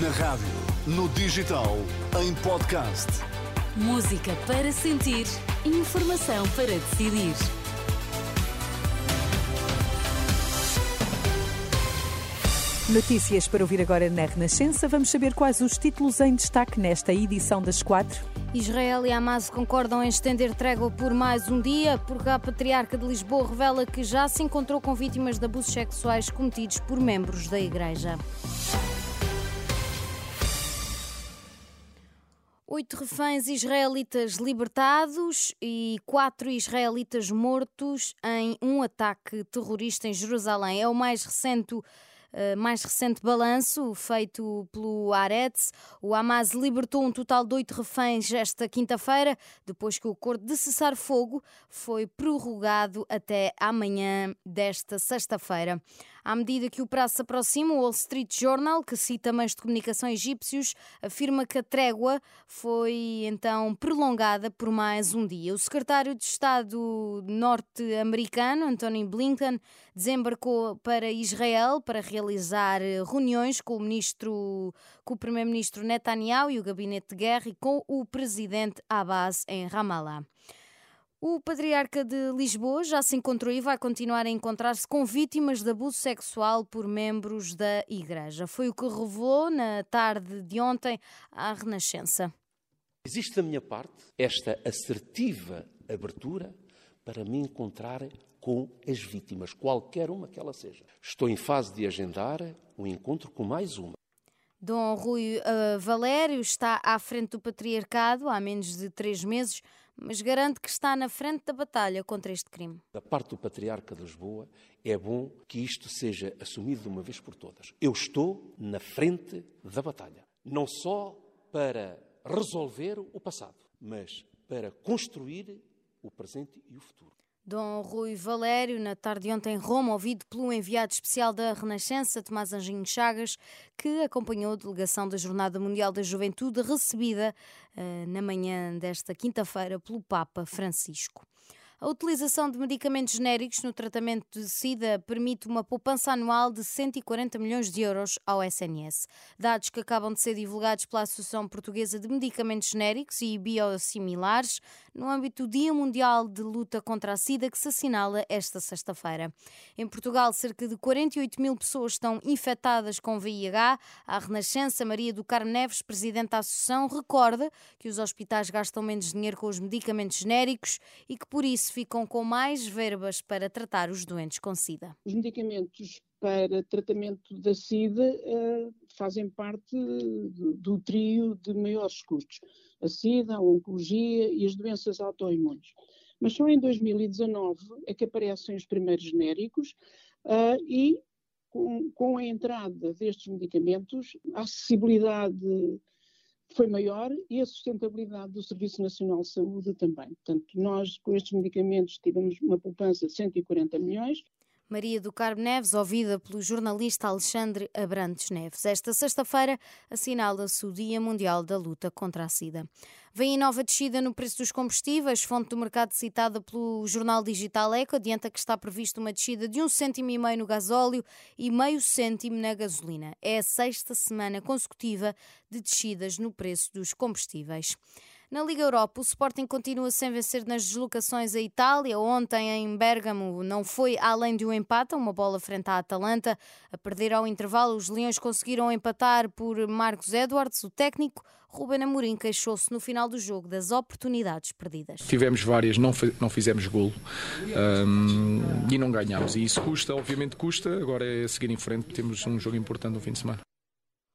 Na rádio, no digital, em podcast. Música para sentir, informação para decidir. Notícias para ouvir agora na Renascença. Vamos saber quais os títulos em destaque nesta edição das quatro. Israel e Hamas concordam em estender trégua por mais um dia, porque a Patriarca de Lisboa revela que já se encontrou com vítimas de abusos sexuais cometidos por membros da Igreja. Oito reféns israelitas libertados e quatro israelitas mortos em um ataque terrorista em Jerusalém. É o mais recente Uh, mais recente balanço feito pelo Aretz. O Hamas libertou um total de oito reféns esta quinta-feira, depois que o acordo de cessar-fogo foi prorrogado até amanhã desta sexta-feira. À medida que o prazo se aproxima, o Wall Street Journal, que cita meios de comunicação egípcios, afirma que a trégua foi então prolongada por mais um dia. O secretário de Estado norte-americano, Anthony Blinken, desembarcou para Israel para realizar reuniões com o ministro, com o primeiro-ministro Netanyahu e o gabinete de guerra e com o presidente Abbas em Ramallah. O patriarca de Lisboa já se encontrou e vai continuar a encontrar-se com vítimas de abuso sexual por membros da Igreja. Foi o que revelou na tarde de ontem à Renascença. Existe da minha parte esta assertiva abertura para me encontrar com as vítimas, qualquer uma que ela seja. Estou em fase de agendar um encontro com mais uma. Dom Rui uh, Valério está à frente do patriarcado há menos de três meses mas garante que está na frente da batalha contra este crime. Da parte do Patriarca de Lisboa, é bom que isto seja assumido de uma vez por todas. Eu estou na frente da batalha, não só para resolver o passado, mas para construir o presente e o futuro. Dom Rui Valério, na tarde de ontem em Roma, ouvido pelo enviado especial da Renascença, Tomás Anjinho Chagas, que acompanhou a delegação da Jornada Mundial da Juventude, recebida uh, na manhã desta quinta-feira pelo Papa Francisco. A utilização de medicamentos genéricos no tratamento de SIDA permite uma poupança anual de 140 milhões de euros ao SNS. Dados que acabam de ser divulgados pela Associação Portuguesa de Medicamentos Genéricos e Biosimilares no âmbito do Dia Mundial de Luta contra a SIDA, que se assinala esta sexta-feira. Em Portugal, cerca de 48 mil pessoas estão infectadas com VIH. A Renascença Maria do Carmo Neves, presidente da Associação, recorda que os hospitais gastam menos dinheiro com os medicamentos genéricos e que, por isso, ficam com mais verbas para tratar os doentes com SIDA. Os medicamentos para tratamento da SIDA uh, fazem parte do, trio de maiores custos: a SIDA, a oncologia e as doenças autoimunes. Mas só em 2019 é que aparecem os primeiros genéricos uh, e, com a entrada destes medicamentos, a acessibilidade foi maior e a sustentabilidade do Serviço Nacional de Saúde também. Portanto, nós com estes medicamentos tivemos uma poupança de 140 milhões Maria do Carmo Neves, ouvida pelo jornalista Alexandre Abrantes Neves. Esta sexta-feira assinala-se o Dia Mundial da Luta contra a SIDA. Vem nova descida no preço dos combustíveis, fonte do mercado citada pelo jornal digital Eco, adianta que está prevista uma descida de um cêntimo e meio no gasóleo e meio cêntimo na gasolina. É a sexta semana consecutiva de descidas no preço dos combustíveis. Na Liga Europa, o Sporting continua sem vencer nas deslocações à Itália. Ontem, em Bergamo, não foi além de um empate, uma bola frente à Atalanta. A perder ao intervalo, os Leões conseguiram empatar por Marcos Edwards. O técnico Ruben Amorim queixou-se no final do jogo das oportunidades perdidas. Tivemos várias, não, não fizemos golo um, e não ganhámos. E isso custa, obviamente custa. Agora é seguir em frente, temos um jogo importante no fim de semana.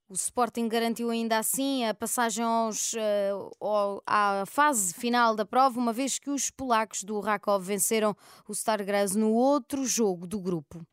O Sporting garantiu ainda assim a passagem aos, uh, à fase final da prova, uma vez que os polacos do Rakov venceram o Stargraz no outro jogo do grupo.